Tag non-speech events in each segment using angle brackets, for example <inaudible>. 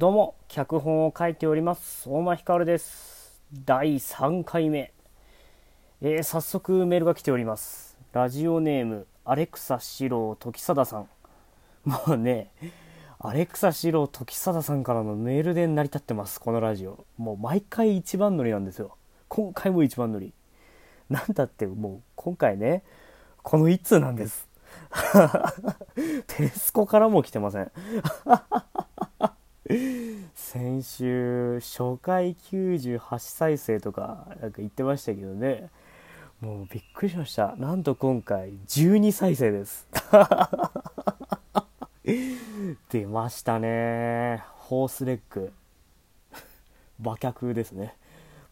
どうも、脚本を書いております。相馬ひかるです。第3回目。えー早速メールが来ております。ラジオネーム、アレクサ四郎時貞さん。<laughs> もうね、アレクサ四郎時貞さんからのメールで成り立ってます、このラジオ。もう毎回一番乗りなんですよ。今回も一番乗り。なんだって、もう今回ね、この一通なんです。<laughs> テレスコからも来てません。先週初回98再生とかなんか言ってましたけどね。もうびっくりしました。なんと今回12再生です。<laughs> 出ましたね。ホースレッグ。<laughs> 馬脚ですね。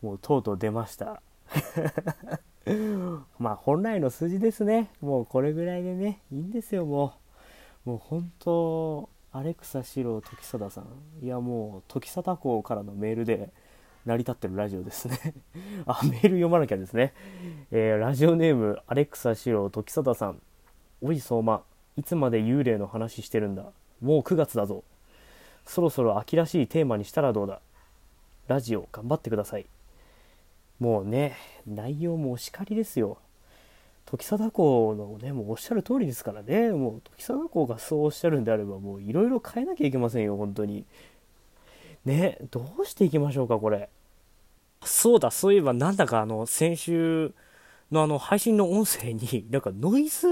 もうとうとう出ました。<laughs> まあ本来の数字ですね。もうこれぐらいでねいいんですよもう。もう本当アレクサ四郎時貞さん。いやもう時貞公からのメールで <laughs> 成り立ってるラジオですね。<laughs> あメール読まなきゃですね、えーラジオネームアレクサ四郎時貞さん。おい相馬。いつまで幽霊の話してるんだ。もう9月だぞ。そろそろ秋らしいテーマにしたらどうだ。ラジオ頑張ってください。もうね内容もお叱りですよ。時貞公のねもうおっしゃる通りですからね。もう時貞公がそうおっしゃるんであればもういろいろ変えなきゃいけませんよ本当に。ねどうしていきましょうかこれ。そうだそういえばなんだかあの先週のあの配信の音声に <laughs> なんかノイズ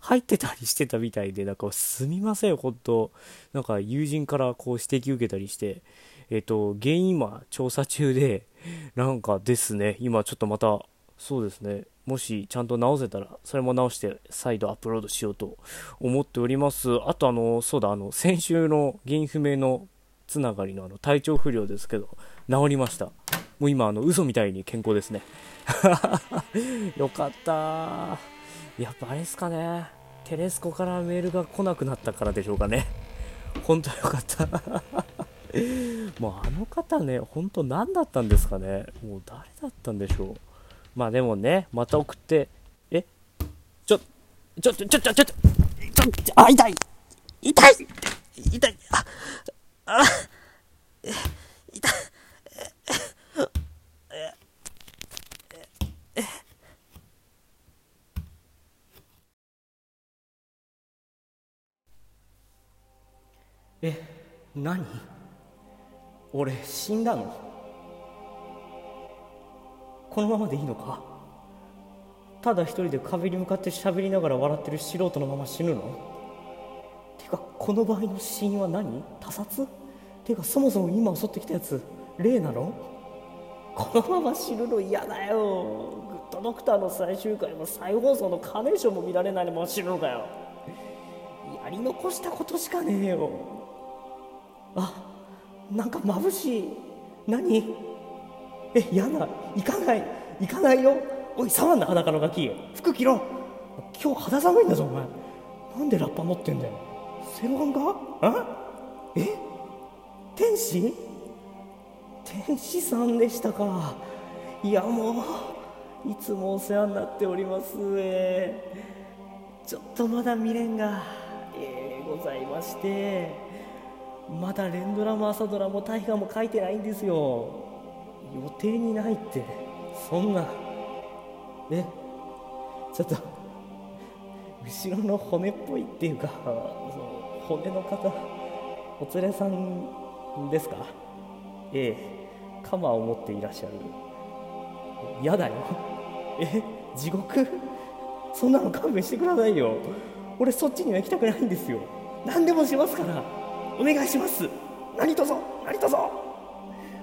入ってたりしてたみたいでなんかすみません本当。なんか友人からこう指摘受けたりして。えっ、と原因今調査中でなんかですね今ちょっとまたそうですね。もしちゃんと直せたらそれも直して再度アップロードしようと思っております。あとあのそうだあの先週の原因不明のつながりのあの体調不良ですけど治りました。もう今あの嘘みたいに健康ですね。<laughs> よかった。やっぱあれですかね。テレスコからメールが来なくなったからでしょうかね。本当よかった。<laughs> もうあの方ね本当何だったんですかね。もう誰だったんでしょう。まあでもね、また送って、え？ちょ、ちょ、ちょ、ちょ、ちょ、ちょ、ちょ、あ、痛い。痛い。痛い。あ、あ、え、痛い。え、何？俺死んだの？このままでいいのか？ただ一人で壁に向かって喋りながら笑ってる素人のまま死ぬの？てかこの場合の死因は何？他殺？てかそもそも今襲ってきたやつ霊なの？このまま死ぬの嫌だよ。グッドドクターの最終回も再放送のカーネーションも見られないのまま死ぬのかよ。やり残したことしかねえよ。あなんか眩しい。何？え嫌だ行かない行かないよ。おい触んな裸のガキ。服着ろ。今日肌寒いんだぞお前。なんでラッパ持ってんだよ。セロハンかあ？え？天使？天使さんでしたか。いやもういつもお世話になっておりますえーちょっとまだ未練が、えーございまして。まだ連ドラも朝ドラも大河も書いてないんですよ。予定にないって。そんな。えちょっと。後ろの骨っぽいっていうかその骨の方お連れさんですか？ええ。鎌を持っていらっしゃる。嫌だよ。え地獄？そんなの勘弁してくださいよ。俺そっちには行きたくないんですよ。何でもしますから。お願いします。何とぞ何とぞ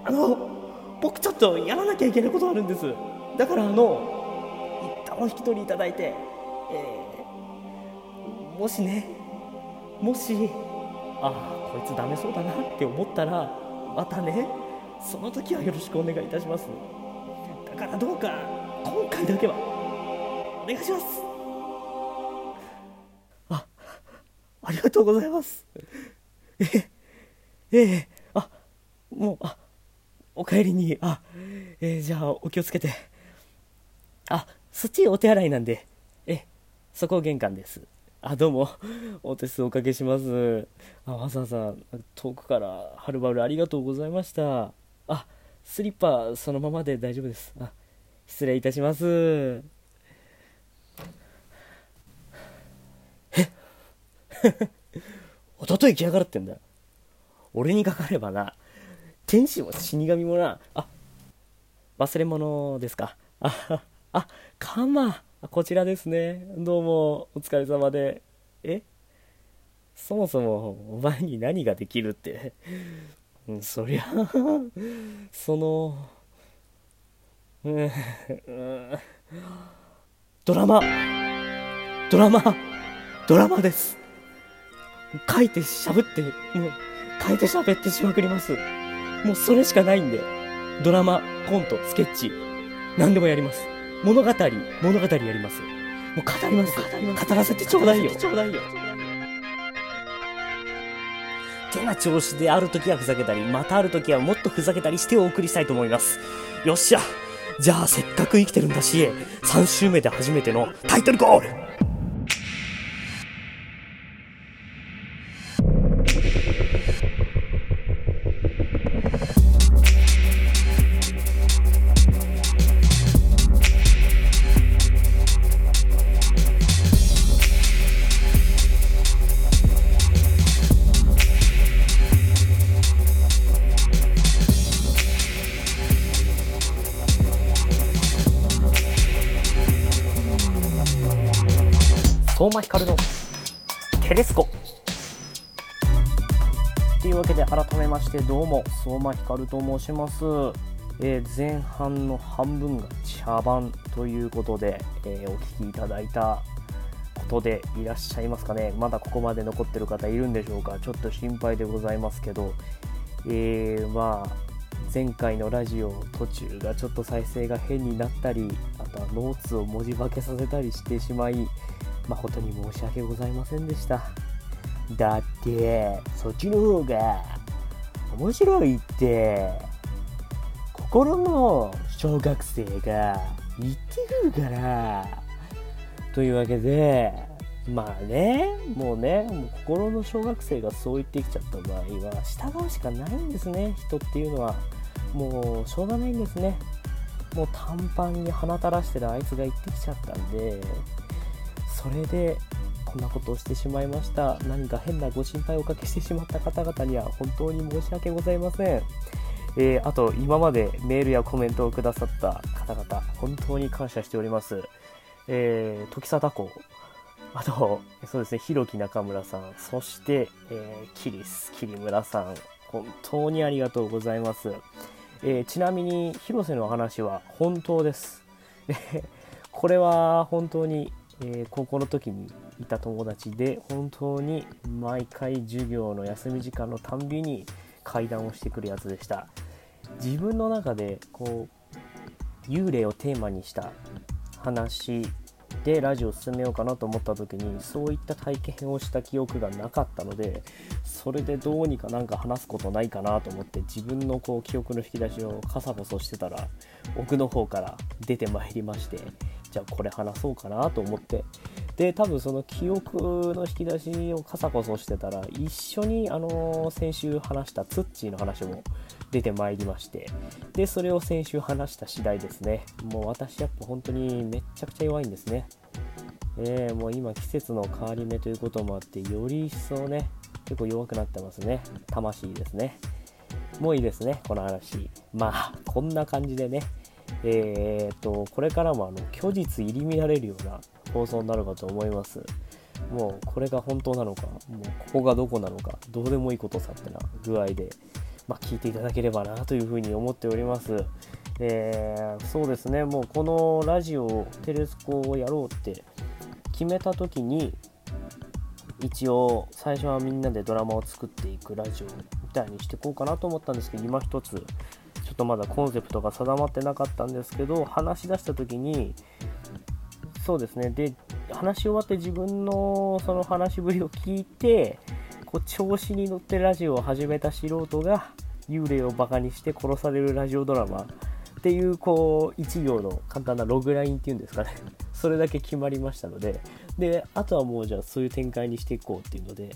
あの僕ちょっとやらなきゃいけないことあるんです。だからあの一旦お引き取りいただいて、えーもしねもしああこいつダメそうだなって思ったらまたねその時はよろしくお願いいたします。だからどうか今回だけはお願いします。あありがとうございます。ええええあもうあお帰りにあ、えーじゃあお気をつけてあそっちお手洗いなんでえそこ玄関ですあ、どうも、お手数おかけします。あ、わざわざ遠くからはるばるありがとうございました。あ、スリッパそのままで大丈夫です。あ、失礼いたします。え？<laughs> おととい来やがるってんだ。俺にかかればな、天使も死神もな、あ、忘れ物ですか。あ、あ、カマ、こちらですね。どうも、お疲れ様で。え？そもそも、お前に何ができるって。そりゃ、その、うん、ドラマ、ドラマ、ドラマです。書いて喋って、もう、書いて喋ってしまくります。もうそれしかないんで。ドラマ、コント、スケッチ、何でもやります。物語、物語やります。もう語ります。語ります。語らせてちょうだいよ。ちょうだいよ。てな調子である時はふざけたり、またある時はもっとふざけたりしてお送りしたいと思います。よっしゃじゃあせっかく生きてるんだし、3週目で初めてのタイトルコール相馬光のテレスコ。というわけで改めましてどうも相馬光と申します、えー、前半の半分が茶番ということで、えー、お聞きいただいたことでいらっしゃいますかね。まだここまで残ってる方いるんでしょうか。ちょっと心配でございますけど。えー、まあ前回のラジオ途中がちょっと再生が変になったりあとはノーツを文字化けさせたりしてしまい誠に申し訳ございませんでした。だって、そっちの方が面白いって、心の小学生が言ってくるから。というわけで、まあね、もうね、もう心の小学生がそう言ってきちゃった場合は、従うしかないんですね、人っていうのは。もう、しょうがないんですね。もう短パンに鼻垂らしてるあいつが言ってきちゃったんで、それでこんなことをしてしまいました。何か変なご心配をおかけしてしまった方々には本当に申し訳ございません。えー、あと今までメールやコメントをくださった方々本当に感謝しております。えー、時貞子。あと、そうですね、ひろき中村さん、そして、えー、キリス、桐村さん、本当にありがとうございます。えー、ちなみに、広瀬の話は本当です。これは本当にえー、高校の時にいた友達で本当に毎回授業の休み時間のたんびに会談をしてくるやつでした。自分の中でこう幽霊をテーマにした話でラジオを進めようかなと思った時にそういった体験をした記憶がなかったのでそれでどうにかなんか話すことないかなと思って自分のこう記憶の引き出しをカサコソしてたら奥の方から出てまいりましてじゃあこれ話そうかなと思って。で多分その記憶の引き出しをカサコソしてたら一緒にあの先週話したツッチーの話も出てまいりまして。でそれを先週話した次第ですね。もう私やっぱ本当にめっちゃくちゃ弱いんですね。えー、もう今季節の変わり目ということもあってより一層ね結構弱くなってますね。魂ですね。もういいですねこの話。まあこんな感じでね。えー、っと、これからもあの虚実入り乱れるような放送になるかと思います。もうこれが本当なのか、もうここがどこなのか、どうでもいいことさってな具合で、まあ、聞いていただければなというふうに思っております。えー、そうですね、もうこのラジオ、テレスコをやろうって決めた時に、一応最初はみんなでドラマを作っていくラジオみたいにしていこうかなと思ったんですけど、今一つちょっとまだコンセプトが定まってなかったんですけど話し出した時にそうですね。で話し終わって自分のその話しぶりを聞いてこう調子に乗ってラジオを始めた素人が幽霊をバカにして殺されるラジオドラマ。っていうこう1行の簡単なログラインっていうんですかね。<laughs> それだけ決まりましたので。であとはもうじゃあそういう展開にしていこうっていうので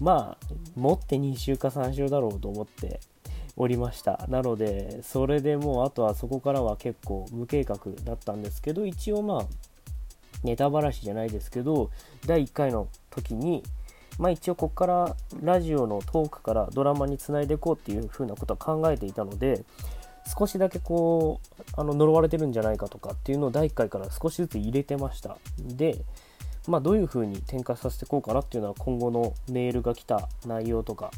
まあ持って2週か3週だろうと思っておりました。なのでそれでもうあとはそこからは結構無計画だったんですけど一応まあネタばらしじゃないですけど第1回の時にまあ一応ここからラジオのトークからドラマにつないでいこうっていう風なことは考えていたので少しだけこうあの呪われてるんじゃないかとかっていうのを第1回から少しずつ入れてました。でまあどういう風に展開させていこうかなっていうのは今後のメールが来た内容とか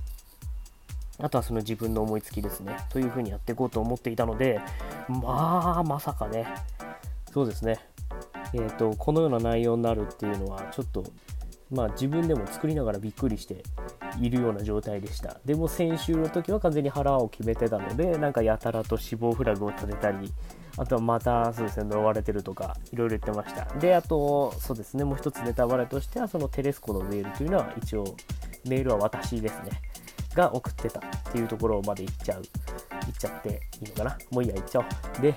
あとはその自分の思いつきですね。という風にやっていこうと思っていたのでまあまさかね。そうですね。えーと、このような内容になるっていうのはちょっとまあ自分でも作りながらびっくりしているような状態でした。でも先週の時は完全に腹を決めてたのでなんかやたらと死亡フラグを立てたりあとはまたそうですね呪われてるとかいろいろ言ってました。であとそうですねもう一つネタバレとしてはそのテレスコのメールというのは一応メールは私ですね。が送ってたっていうところまで言っちゃう言っちゃっていいのかな？もういいや言っちゃおうで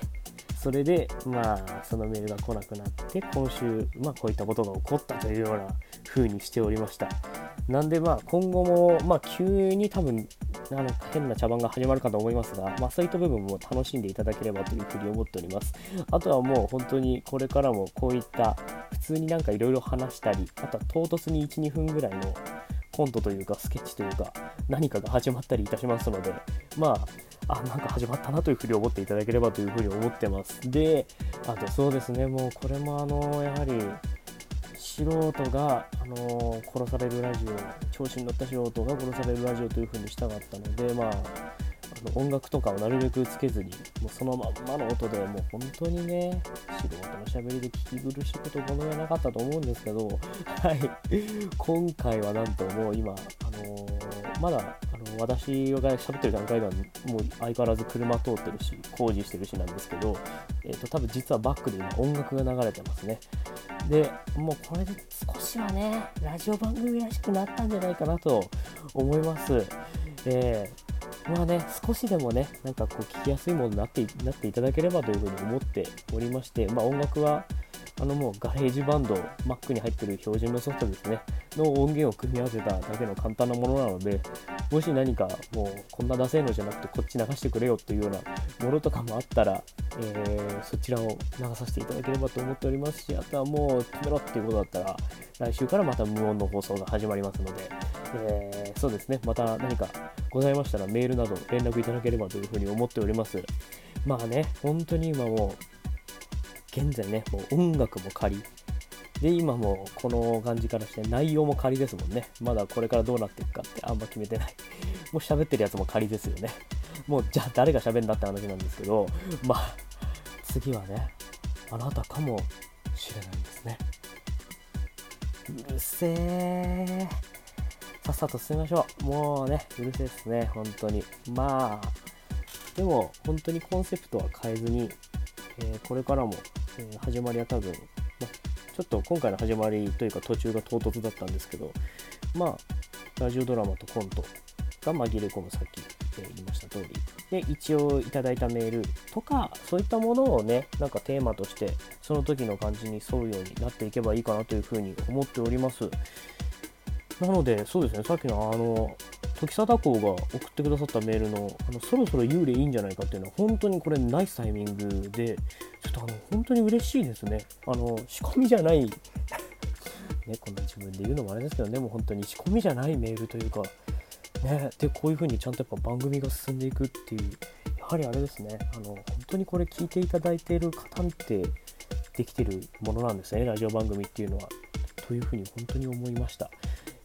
それで、まあ、そのメールが来なくなって、今週、まあ、こういったことが起こったというような風にしておりました。なんで、まあ、今後も、まあ、急に多分、あの変な茶番が始まるかと思いますが、まあ、そういった部分も楽しんでいただければというふうに思っております。あとはもう本当にこれからもこういった普通になんかいろいろ話したり、あとは唐突に1、2分ぐらいのコントというかスケッチというか何かが始まったりいたしますので、まあ、あ、なんか始まったなというふうに思っていただければというふうに思ってます。で、あとそうですね、もうこれもあの、やはり、素人が、あの殺されるラジオ、調子に乗った素人が殺されるラジオというふうにしたかったので、まあ、音楽とかをなるべくつけずに、もうそのまんまの音でもう本当にね、素人のしゃべりで聞き苦しいことこの上なかったと思うんですけど、はい、今回はなんともう今、あのー、まだあの私が喋ってる段階ではもう相変わらず車通ってるし工事してるしなんですけど、えーと、多分実はバックで今音楽が流れてますね。でもうこれで少しはねラジオ番組らしくなったんじゃないかなと思います。えー、まあね少しでもねなんかこう聞きやすいものになってなっていただければというふうに思っておりましてまあ音楽はあのもうガレージバンド Mac に入ってる標準のソフトですね。の音源を組み合わせただけの簡単なものなのでもし何かもうこんなダセーのじゃなくてこっち流してくれよっていうようなものとかもあったら、えー、そちらを流させていただければと思っておりますしあとはもう決めろっていうことだったら来週からまた無音の放送が始まりますので、えー、そうですね。また何かございましたらメールなど連絡いただければというふうに思っております。まあね本当に今もう現在ね、もう音楽も仮。で、今もこの感じからして内容も仮ですもんね。まだこれからどうなっていくかってあんま決めてない。<laughs> もう喋ってるやつも仮ですよね。もうじゃあ誰が喋るんだって話なんですけど、まあ、次はね、あなたかもしれないですね。うるせえ。さっさと進みましょう。もうね、うるせえですね、本当に。まあ、でも本当にコンセプトは変えずに、えー、これからもえ、始まりは多分、まちょっと今回の始まりというか途中が唐突だったんですけど、まあ、ラジオドラマとコントが紛れ込むさっき、え、言いました通り。で、一応いただいたメールとか、そういったものをね、なんかテーマとして、その時の感じに沿うようになっていけばいいかなというふうに思っております。なので、そうですね、さっきのあの、時貞公が送ってくださったメールのあのそろそろ幽霊いいんじゃないかっていうのは本当にこれナイスタイミングでちょっとあの本当に嬉しいですね。あの仕込みじゃないねこんな自分で言うのもあれですけどでも本当に仕込みじゃないメールというかねでこういう風にちゃんとやっぱ番組が進んでいくっていうやはりあれですね。あの本当にこれ聞いていただいている方ってできてるものなんですねラジオ番組っていうのは。というふうに本当に思いました、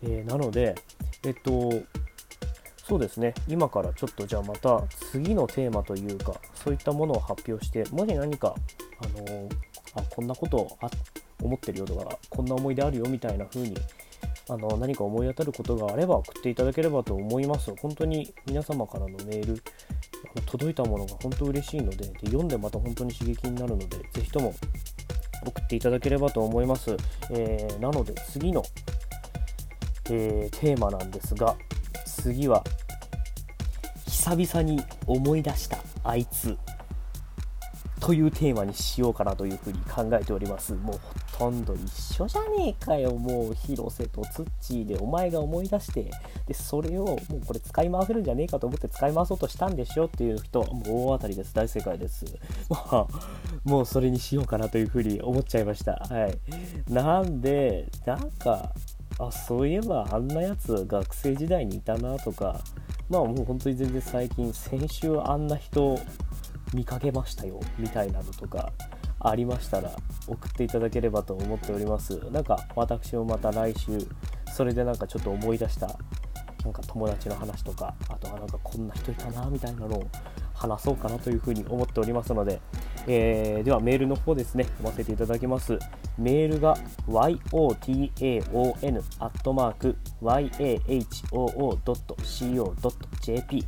えー、なのでえっとそうですね。今からちょっとじゃあまた次のテーマというかそういったものを発表してもし何かあのー、あこんなことあ思ってるよとかこんな思い出あるよみたいな風にあの何か思い当たることがあれば送っていただければと思います。本当に皆様からのメール届いたものが本当嬉しいのでで読んでまた本当に刺激になるのでぜひとも送っていただければと思います、えー、なので次の、えー、テーマなんですが次は久々に思い出したあいつというテーマにしようかなというふうに考えております。もうほとんど一緒じゃねえかよ。もう広瀬とツッチーでお前が思い出してでそれをもうこれ使い回せるんじゃねえかと思って使い回そうとしたんでしょっていう人もう大当たりです。大正解です。まあもうそれにしようかなというふうに思っちゃいました。はい。なんでなんかあそういえばあんなやつ学生時代にいたなとか。まあもう本当に全然最近先週あんな人見かけましたよみたいなのとかありましたら送っていただければと思っております。なんか私もまた来週それでなんかちょっと思い出したなんか友達の話とかあとはなんかこんな人いたなみたいなのを話そうかなというふうに思っておりますので、えー、ではメールの方ですね読ませていただきますメールが yotaon.yahoo.co.jp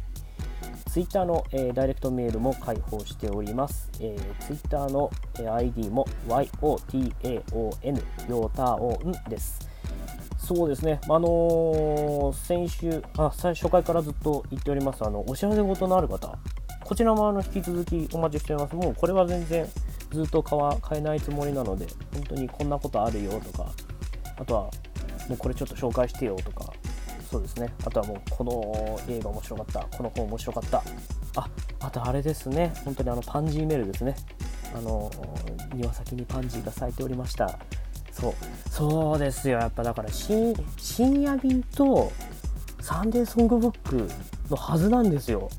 ツイッターの、えー、ダイレクトメールも開放しております。えー、ツイッターの、えー、ID も YOTAON ヨータオンです。そうですね、あのー、先週あ、最初回からずっと言っております、あのお知らせ事のある方、こちらもあの引き続きお待ちしております。もうこれは全然ずっと買わ買えないつもりなので、本当にこんなことあるよとか、あとは、もうこれちょっと紹介してよとか、そうですね。あとはもう、この映画面白かった。この本面白かった。あ、あとあれですね。本当にあの、パンジーメールですね。あの、庭先にパンジーが咲いておりました。そう。そうですよ。やっぱだから深、夜便とサンデーソングブックのはずなんですよ。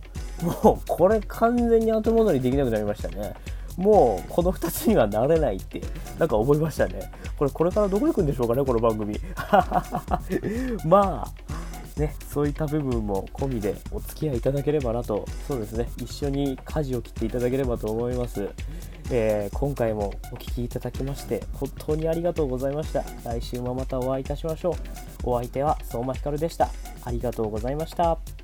もう、これ完全に後戻りできなくなりましたね。もうこの2つにはなれないってなんか思いましたね。これこれからどこ行くんでしょうかね、この番組。<laughs> まあ、ね、そういった部分も込みでお付き合いいただければなと、そうですね、一緒に舵を切っていただければと思います。えー、今回もお聴きいただきまして、本当にありがとうございました。来週もまたお会いいたしましょう。お相手は相馬ひかるでした。ありがとうございました。